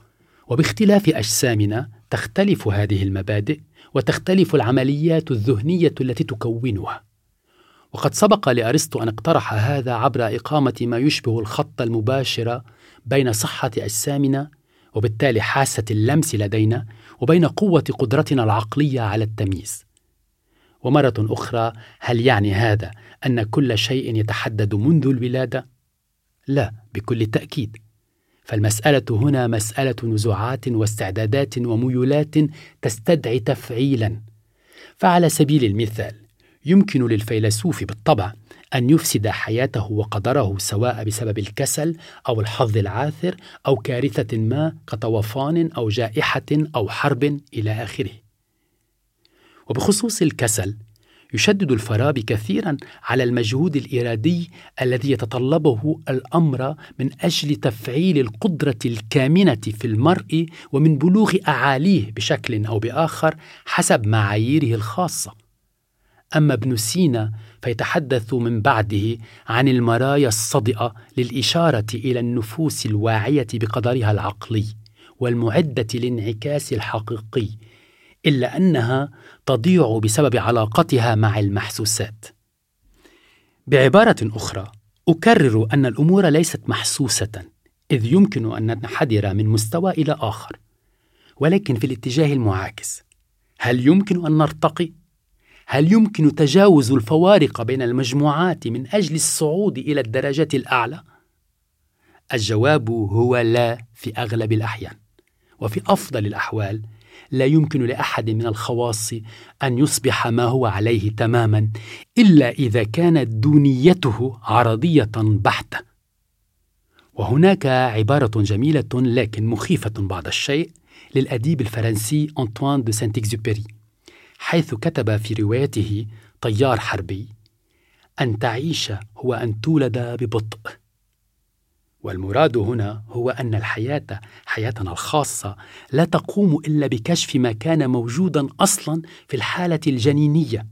وباختلاف أجسامنا تختلف هذه المبادئ وتختلف العمليات الذهنية التي تكونها. وقد سبق لأرسطو أن اقترح هذا عبر إقامة ما يشبه الخط المباشر بين صحة أجسامنا وبالتالي حاسة اللمس لدينا وبين قوة قدرتنا العقلية على التمييز. ومرة أخرى هل يعني هذا أن كل شيء يتحدد منذ الولادة؟ لا بكل تأكيد. فالمسألة هنا مسألة نزوعات واستعدادات وميولات تستدعي تفعيلا. فعلى سبيل المثال يمكن للفيلسوف بالطبع أن يفسد حياته وقدره سواء بسبب الكسل أو الحظ العاثر أو كارثة ما كطوفان أو جائحة أو حرب إلى آخره. وبخصوص الكسل يشدد الفارابي كثيرا على المجهود الإرادي الذي يتطلبه الأمر من أجل تفعيل القدرة الكامنة في المرء ومن بلوغ أعاليه بشكل أو بآخر حسب معاييره الخاصة. أما ابن سينا فيتحدث من بعده عن المرايا الصدئة للإشارة إلى النفوس الواعية بقدرها العقلي والمعدة للانعكاس الحقيقي إلا أنها تضيع بسبب علاقتها مع المحسوسات. بعبارة أخرى أكرر أن الأمور ليست محسوسة إذ يمكن أن ننحدر من مستوى إلى آخر ولكن في الاتجاه المعاكس. هل يمكن أن نرتقي؟ هل يمكن تجاوز الفوارق بين المجموعات من أجل الصعود إلى الدرجات الأعلى؟ الجواب هو لا في أغلب الأحيان وفي أفضل الأحوال لا يمكن لأحد من الخواص أن يصبح ما هو عليه تماما إلا إذا كانت دونيته عرضية بحتة. وهناك عبارة جميلة لكن مخيفة بعض الشيء للأديب الفرنسي أنطوان دو سانت اكزوبيري حيث كتب في روايته طيار حربي أن تعيش هو أن تولد ببطء. والمراد هنا هو أن الحياة حياتنا الخاصة لا تقوم إلا بكشف ما كان موجودا أصلا في الحالة الجنينية.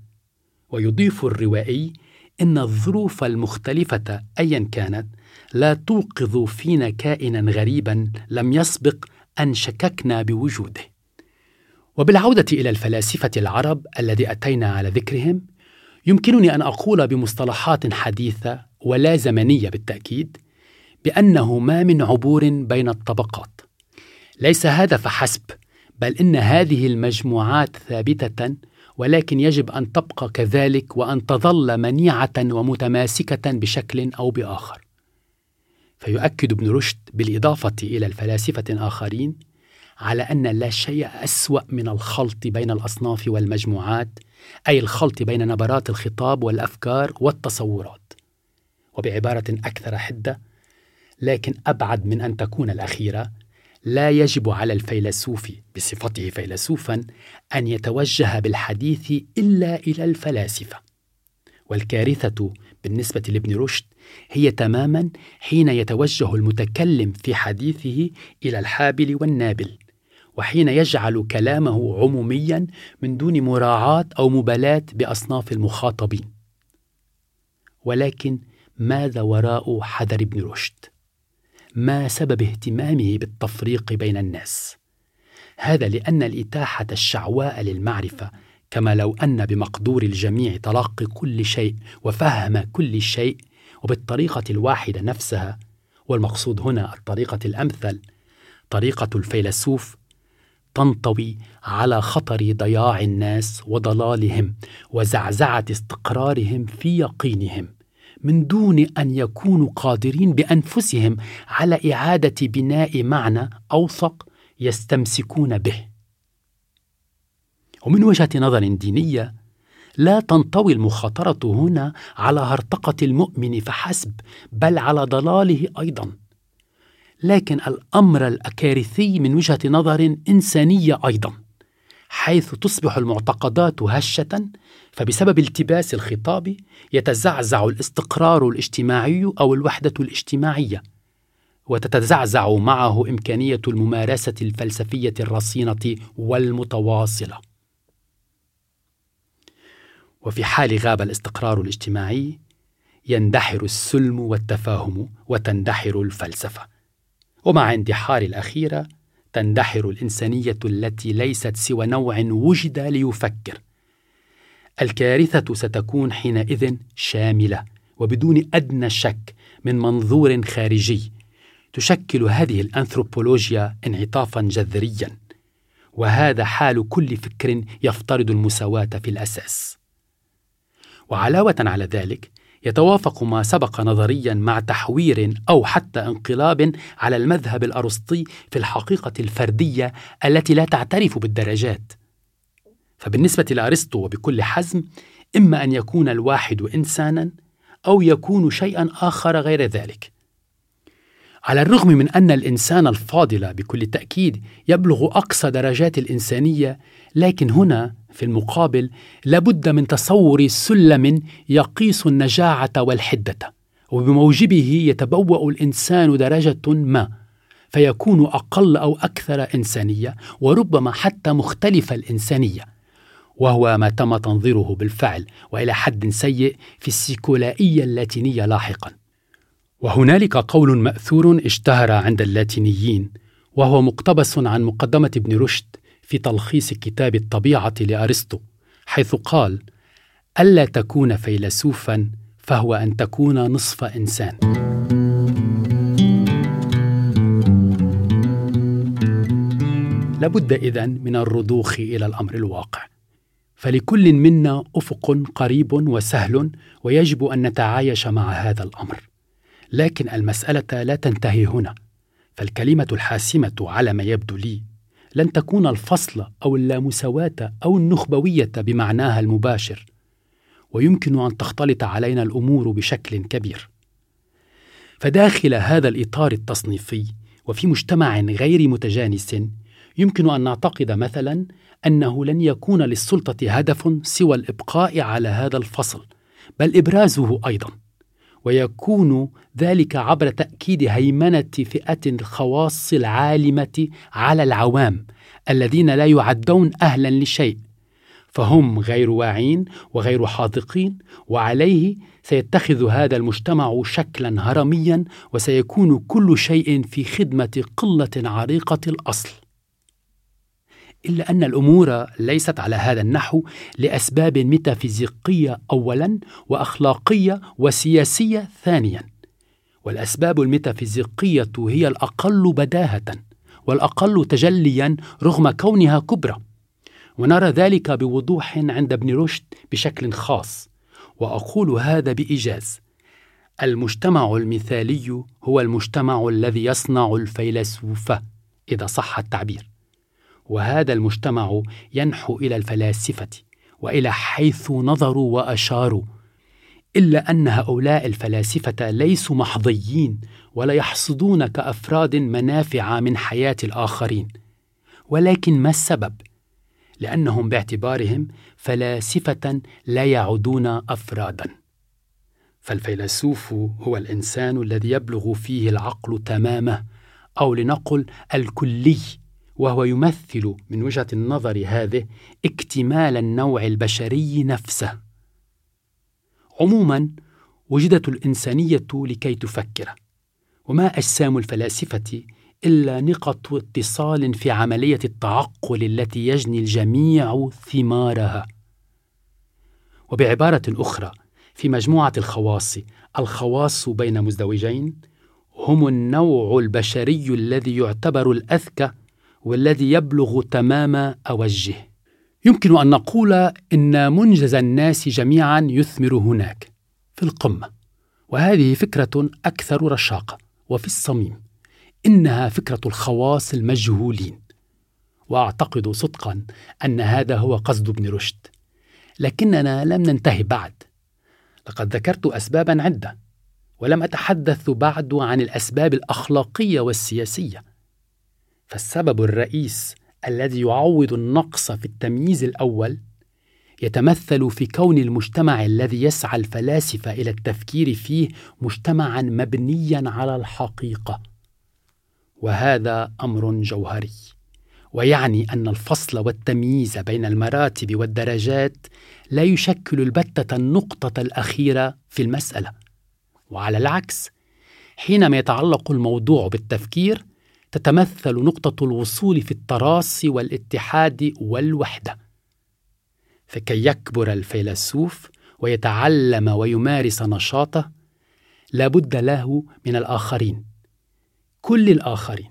ويضيف الروائي إن الظروف المختلفة ايا كانت لا توقظ فينا كائنا غريبا لم يسبق أن شككنا بوجوده. وبالعودة إلى الفلاسفة العرب الذي أتينا على ذكرهم يمكنني أن أقول بمصطلحات حديثة ولا زمنية بالتأكيد بأنه ما من عبور بين الطبقات. ليس هذا فحسب بل إن هذه المجموعات ثابتة ولكن يجب أن تبقى كذلك وأن تظل منيعة ومتماسكة بشكل أو بآخر. فيؤكد ابن رشد بالإضافة إلى الفلاسفة الآخرين على أن لا شيء أسوأ من الخلط بين الأصناف والمجموعات أي الخلط بين نبرات الخطاب والأفكار والتصورات. وبعبارة أكثر حدة لكن أبعد من أن تكون الأخيرة لا يجب على الفيلسوف بصفته فيلسوفا أن يتوجه بالحديث إلا إلى الفلاسفة. والكارثة بالنسبة لابن رشد هي تماما حين يتوجه المتكلم في حديثه إلى الحابل والنابل وحين يجعل كلامه عموميا من دون مراعاة أو مبالاة بأصناف المخاطبين. ولكن ماذا وراء حذر ابن رشد؟ ما سبب اهتمامه بالتفريق بين الناس. هذا لأن الإتاحة الشعواء للمعرفة كما لو أن بمقدور الجميع تلقي كل شيء وفهم كل شيء وبالطريقة الواحدة نفسها والمقصود هنا الطريقة الأمثل طريقة الفيلسوف تنطوي على خطر ضياع الناس وضلالهم وزعزعة استقرارهم في يقينهم. من دون أن يكونوا قادرين بأنفسهم على إعادة بناء معنى أوثق يستمسكون به. ومن وجهة نظر دينية لا تنطوي المخاطرة هنا على هرطقة المؤمن فحسب بل على ضلاله أيضا. لكن الأمر الأكارثي من وجهة نظر إنسانية أيضا. حيث تصبح المعتقدات هشة فبسبب التباس الخطاب يتزعزع الاستقرار الاجتماعي أو الوحدة الاجتماعية وتتزعزع معه إمكانية الممارسة الفلسفية الرصينة والمتواصلة. وفي حال غاب الاستقرار الاجتماعي يندحر السلم والتفاهم وتندحر الفلسفة. ومع اندحار الأخيرة تندحر الإنسانية التي ليست سوى نوع وجد ليفكر. الكارثة ستكون حينئذ شاملة وبدون أدنى شك من منظور خارجي تشكل هذه الأنثروبولوجيا انعطافا جذريا وهذا حال كل فكر يفترض المساواة في الأساس. وعلاوة على ذلك يتوافق ما سبق نظريا مع تحوير أو حتى انقلاب على المذهب الأرسطي في الحقيقة الفردية التي لا تعترف بالدرجات. فبالنسبة لأرسطو وبكل حزم إما أن يكون الواحد انسانا أو يكون شيئا آخر غير ذلك. على الرغم من أن الإنسان الفاضل بكل تأكيد يبلغ أقصى درجات الإنسانية لكن هنا في المقابل لابد من تصور سلم يقيس النجاعة والحدة وبموجبه يتبوأ الإنسان درجة ما فيكون أقل أو أكثر إنسانية وربما حتى مختلف الإنسانية وهو ما تم تنظيره بالفعل وإلى حد سيء في السيكولائية اللاتينية لاحقا. وهنالك قول مأثور اشتهر عند اللاتينيين وهو مقتبس عن مقدمة ابن رشد في تلخيص كتاب الطبيعة لأرسطو حيث قال ألا تكون فيلسوفا فهو أن تكون نصف إنسان. لابد إذن من الرضوخ إلى الأمر الواقع. فلكل منا أفق قريب وسهل ويجب أن نتعايش مع هذا الأمر. لكن المسألة لا تنتهي هنا. فالكلمة الحاسمة على ما يبدو لي لن تكون الفصل أو اللامساواة أو النخبوية بمعناها المباشر ويمكن أن تختلط علينا الأمور بشكل كبير. فداخل هذا الإطار التصنيفي وفي مجتمع غير متجانس يمكن أن نعتقد مثلا أنه لن يكون للسلطة هدف سوى الإبقاء على هذا الفصل بل إبرازه أيضا. ويكون ذلك عبر تأكيد هيمنة فئة الخواص العالمة على العوام الذين لا يعدون أهلا لشيء. فهم غير واعين وغير حاذقين وعليه سيتخذ هذا المجتمع شكلا هرميا وسيكون كل شيء في خدمة قلة عريقة الأصل. إلا أن الأمور ليست على هذا النحو لأسباب ميتافيزيقية اولا وأخلاقية وسياسية ثانيا. والأسباب الميتافيزيقية هي الأقل بداهة والأقل تجليا رغم كونها كبرى. ونرى ذلك بوضوح عند ابن رشد بشكل خاص وأقول هذا بإيجاز. المجتمع المثالي هو المجتمع الذي يصنع الفيلسوف إذا صح التعبير. وهذا المجتمع ينحو إلى الفلاسفة وإلى حيث نظروا وأشاروا إلا أن هؤلاء الفلاسفة ليسوا محظيين ولا يحصدون كأفراد منافع من حياة الآخرين. ولكن ما السبب؟ لأنهم باعتبارهم فلاسفة لا يعدون أفرادا. فالفيلسوف هو الإنسان الذي يبلغ فيه العقل تمامه أو لنقل الكلي وهو يمثل من وجهة النظر هذه اكتمال النوع البشري نفسه. عموما وجدت الإنسانية لكي تفكر وما أجسام الفلاسفة إلا نقط اتصال في عملية التعقل التي يجني الجميع ثمارها. وبعبارة أخرى في مجموعة الخواص الخواص بين مزدوجين هم النوع البشري الذي يعتبر الأذكى والذي يبلغ تمام أوجه. يمكن أن نقول إن منجز الناس جميعا يثمر هناك في القمة. وهذه فكرة أكثر رشاقة. وفي الصميم إنها فكرة الخواص المجهولين. وأعتقد صدقا أن هذا هو قصد ابن رشد. لكننا لم ننتهي بعد. لقد ذكرت اسبابا عدة ولم أتحدث بعد عن الأسباب الأخلاقية والسياسية. فالسبب الرئيس الذي يعوض النقص في التمييز الأول يتمثل في كون المجتمع الذي يسعى الفلاسفة إلى التفكير فيه مجتمعا مبنيا على الحقيقة. وهذا أمر جوهري. ويعني أن الفصل والتمييز بين المراتب والدرجات لا يشكل البتة النقطة الأخيرة في المسألة. وعلى العكس حينما يتعلق الموضوع بالتفكير تتمثل نقطة الوصول في التراصي والاتحاد والوحدة. فكي يكبر الفيلسوف ويتعلم ويمارس نشاطه لابد له من الآخرين كل الآخرين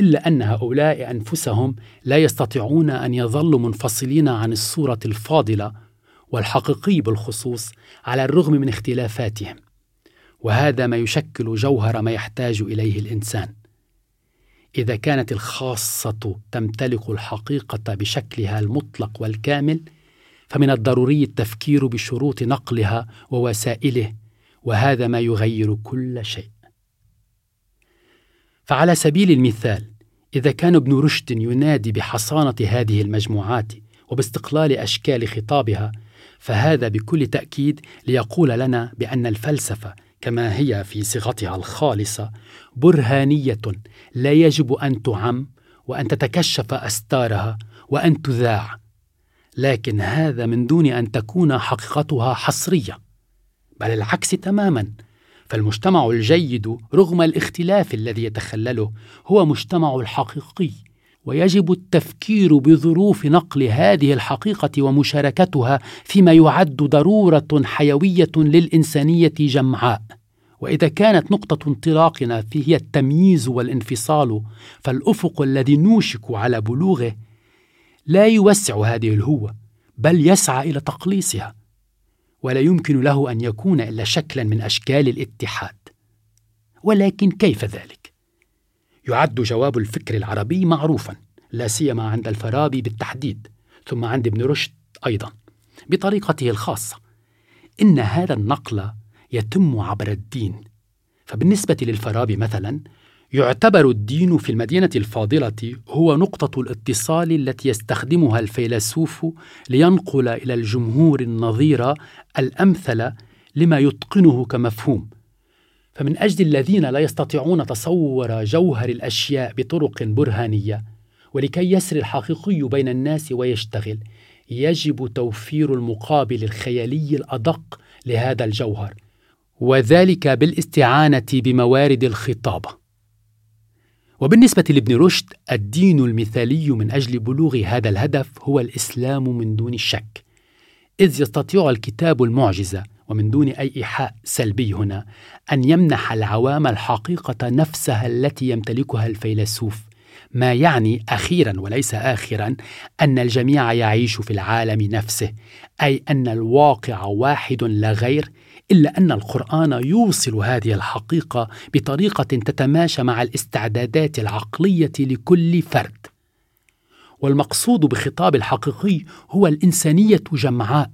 إلا أن هؤلاء أنفسهم لا يستطيعون أن يظلوا منفصلين عن الصورة الفاضلة والحقيقي بالخصوص على الرغم من اختلافاتهم. وهذا ما يشكل جوهر ما يحتاج إليه الإنسان. إذا كانت الخاصة تمتلك الحقيقة بشكلها المطلق والكامل فمن الضروري التفكير بشروط نقلها ووسائله وهذا ما يغير كل شيء. فعلى سبيل المثال إذا كان ابن رشد ينادي بحصانة هذه المجموعات وباستقلال أشكال خطابها فهذا بكل تأكيد ليقول لنا بأن الفلسفة كما هي في صيغتها الخالصة برهانية لا يجب أن تعم وأن تتكشف أستارها وأن تذاع لكن هذا من دون أن تكون حقيقتها حصرية بل العكس تماما. فالمجتمع الجيد رغم الاختلاف الذي يتخلله هو مجتمع الحقيقي. ويجب التفكير بظروف نقل هذه الحقيقة ومشاركتها فيما يعد ضرورة حيوية للإنسانية جمعاء. وإذا كانت نقطة انطلاقنا هي التمييز والانفصال فالأفق الذي نوشك على بلوغه لا يوسع هذه الهوه بل يسعى إلى تقليصها ولا يمكن له أن يكون إلا شكلا من أشكال الاتحاد. ولكن كيف ذلك؟ يعد جواب الفكر العربي معروفا لا سيما عند الفارابي بالتحديد ثم عند ابن رشد أيضا بطريقته الخاصة. إن هذا النقل يتم عبر الدين. فبالنسبة للفارابي مثلا يعتبر الدين في المدينة الفاضلة هو نقطة الاتصال التي يستخدمها الفيلسوف لينقل إلى الجمهور النظير الأمثل لما يتقنه كمفهوم. فمن أجل الذين لا يستطيعون تصور جوهر الأشياء بطرق برهانية ولكي يسري الحقيقي بين الناس ويشتغل يجب توفير المقابل الخيالي الأدق لهذا الجوهر وذلك بالاستعانة بموارد الخطابة. وبالنسبة لابن رشد الدين المثالي من أجل بلوغ هذا الهدف هو الإسلام من دون الشك إذ يستطيع الكتاب المعجزة ومن دون أي إيحاء سلبي هنا أن يمنح العوام الحقيقة نفسها التي يمتلكها الفيلسوف. ما يعني أخيرا وليس آخرا أن الجميع يعيش في العالم نفسه أي أن الواقع واحد لا غير إلا أن القرآن يوصل هذه الحقيقة بطريقة تتماشى مع الاستعدادات العقلية لكل فرد. والمقصود بخطاب الحقيقي هو الإنسانية جمعاء.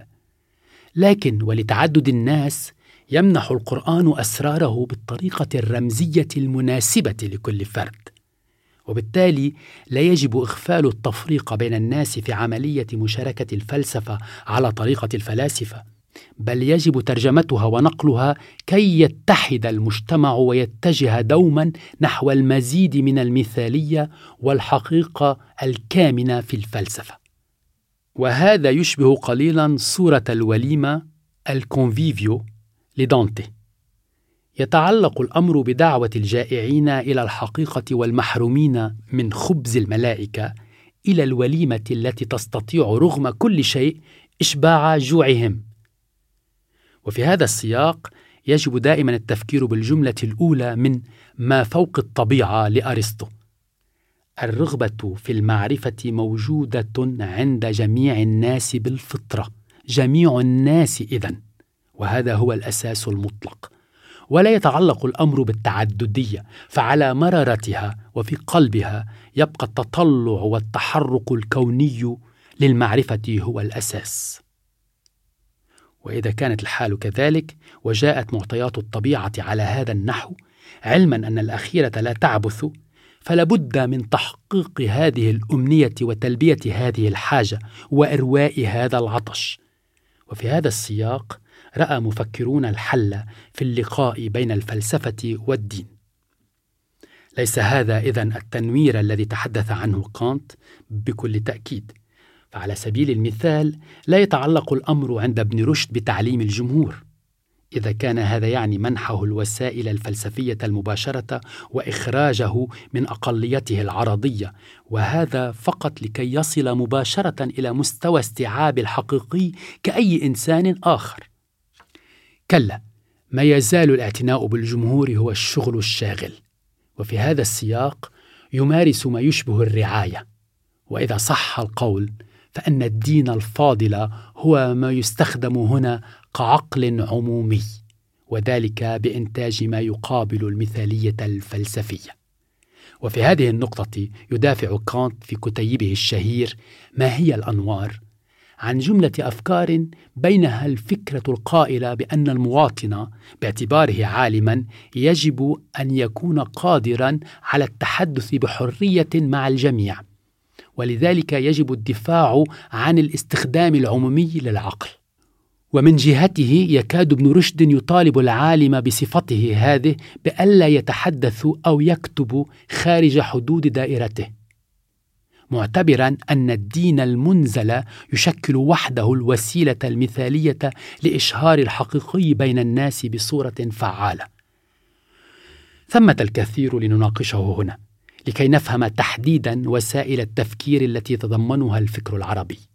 لكن ولتعدد الناس يمنح القرآن أسراره بالطريقة الرمزية المناسبة لكل فرد. وبالتالي لا يجب إغفال التفريق بين الناس في عملية مشاركة الفلسفة على طريقة الفلاسفة بل يجب ترجمتها ونقلها كي يتحد المجتمع ويتجه دوما نحو المزيد من المثالية والحقيقة الكامنة في الفلسفة. وهذا يشبه قليلا صورة الوليمة الكونفيفيو لدانتي. يتعلق الأمر بدعوة الجائعين إلى الحقيقة والمحرومين من خبز الملائكة إلى الوليمة التي تستطيع رغم كل شيء إشباع جوعهم. وفي هذا السياق يجب دائما التفكير بالجملة الأولى من ما فوق الطبيعة لأرسطو. الرغبة في المعرفة موجودة عند جميع الناس بالفطرة. جميع الناس اذن وهذا هو الأساس المطلق. ولا يتعلق الأمر بالتعددية فعلى مرارتها وفي قلبها يبقى التطلع والتحرك الكوني للمعرفة هو الأساس. وإذا كانت الحال كذلك وجاءت معطيات الطبيعة على هذا النحو علما أن الأخيرة لا تعبث فلا بد من تحقيق هذه الأمنية وتلبية هذه الحاجة وإرواء هذا العطش. وفي هذا السياق رأى مفكرون الحل في اللقاء بين الفلسفة والدين. ليس هذا اذن التنوير الذي تحدث عنه كانت بكل تأكيد. فعلى سبيل المثال لا يتعلق الأمر عند ابن رشد بتعليم الجمهور. إذا كان هذا يعني منحه الوسائل الفلسفية المباشرة وإخراجه من أقليته العرضية وهذا فقط لكي يصل مباشرة إلى مستوى استيعاب الحقيقي كأي إنسان آخر. كلا ما يزال الاعتناء بالجمهور هو الشغل الشاغل وفي هذا السياق يمارس ما يشبه الرعاية. وإذا صح القول فإن الدين الفاضل هو ما يستخدم هنا كعقل عمومي وذلك بإنتاج ما يقابل المثالية الفلسفية. وفي هذه النقطة يدافع كانت في كتيبه الشهير ما هي الأنوار عن جملة أفكار بينها الفكرة القائلة بأن المواطن باعتباره عالما يجب أن يكون قادرا على التحدث بحرية مع الجميع ولذلك يجب الدفاع عن الاستخدام العمومي للعقل. ومن جهته يكاد ابن رشد يطالب العالم بصفته هذه بألا يتحدث أو يكتب خارج حدود دائرته. معتبرا أن الدين المنزل يشكل وحده الوسيلة المثالية لإشهار الحقيقي بين الناس بصورة فعالة. ثمة الكثير لنناقشه هنا لكي نفهم تحديدا وسائل التفكير التي تضمنها الفكر العربي.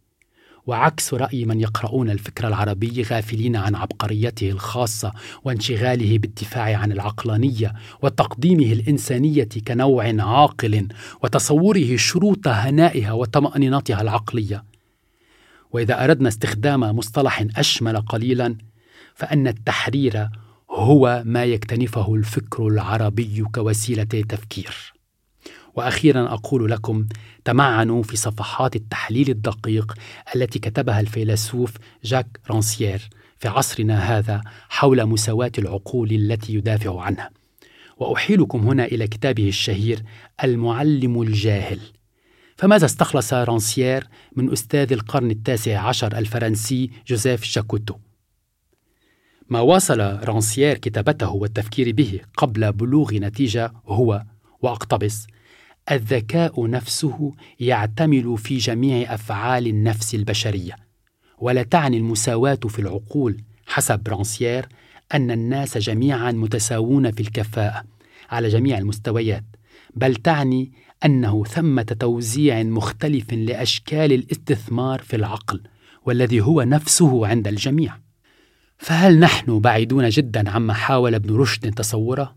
وعكس رأي من يقرؤون الفكر العربي غافلين عن عبقريته الخاصة وانشغاله بالدفاع عن العقلانية وتقديمه الإنسانية كنوع عاقل وتصوره شروط هنائها وطمأنينتها العقلية. وإذا أردنا استخدام مصطلح أشمل قليلا فأن التحرير هو ما يكتنفه الفكر العربي كوسيلة تفكير. وأخيرا أقول لكم تمعنوا في صفحات التحليل الدقيق التي كتبها الفيلسوف جاك رانسيير في عصرنا هذا حول مساواة العقول التي يدافع عنها. وأحيلكم هنا إلى كتابه الشهير المعلم الجاهل. فماذا استخلص رانسيير من أستاذ القرن التاسع عشر الفرنسي جوزيف جاكوتو؟ ما واصل رانسيير كتابته والتفكير به قبل بلوغ نتيجة هو وأقتبس الذكاء نفسه يعتمل في جميع أفعال النفس البشرية ولا تعني المساواة في العقول حسب برانسيير أن الناس جميعا متساوون في الكفاءة على جميع المستويات بل تعني أنه ثمة توزيع مختلف لأشكال الاستثمار في العقل والذي هو نفسه عند الجميع. فهل نحن بعيدون جدا عما حاول ابن رشد تصوره؟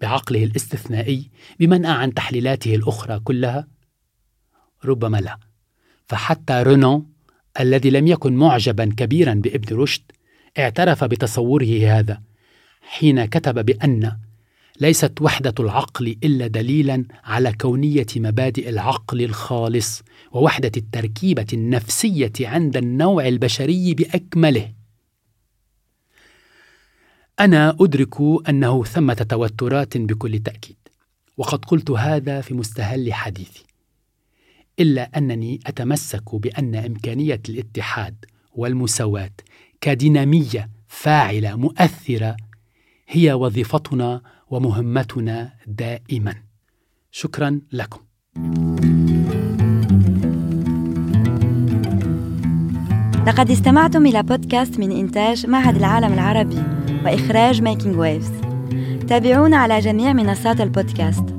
بعقله الاستثنائي بمنأى عن تحليلاته الأخرى كلها؟ ربما لا فحتى رونو الذي لم يكن معجبا كبيرا بابن رشد اعترف بتصوره هذا حين كتب بأن ليست وحدة العقل إلا دليلا على كونية مبادئ العقل الخالص ووحدة التركيبة النفسية عند النوع البشري بأكمله أنا أدرك أنه ثمة توترات بكل تأكيد وقد قلت هذا في مستهل حديثي إلا أنني أتمسك بأن إمكانية الاتحاد والمساواة كدينامية فاعلة مؤثرة هي وظيفتنا ومهمتنا دائما. شكرا لكم. لقد استمعتم إلى بودكاست من إنتاج معهد العالم العربي. وإخراج Making Waves تابعونا على جميع منصات البودكاست.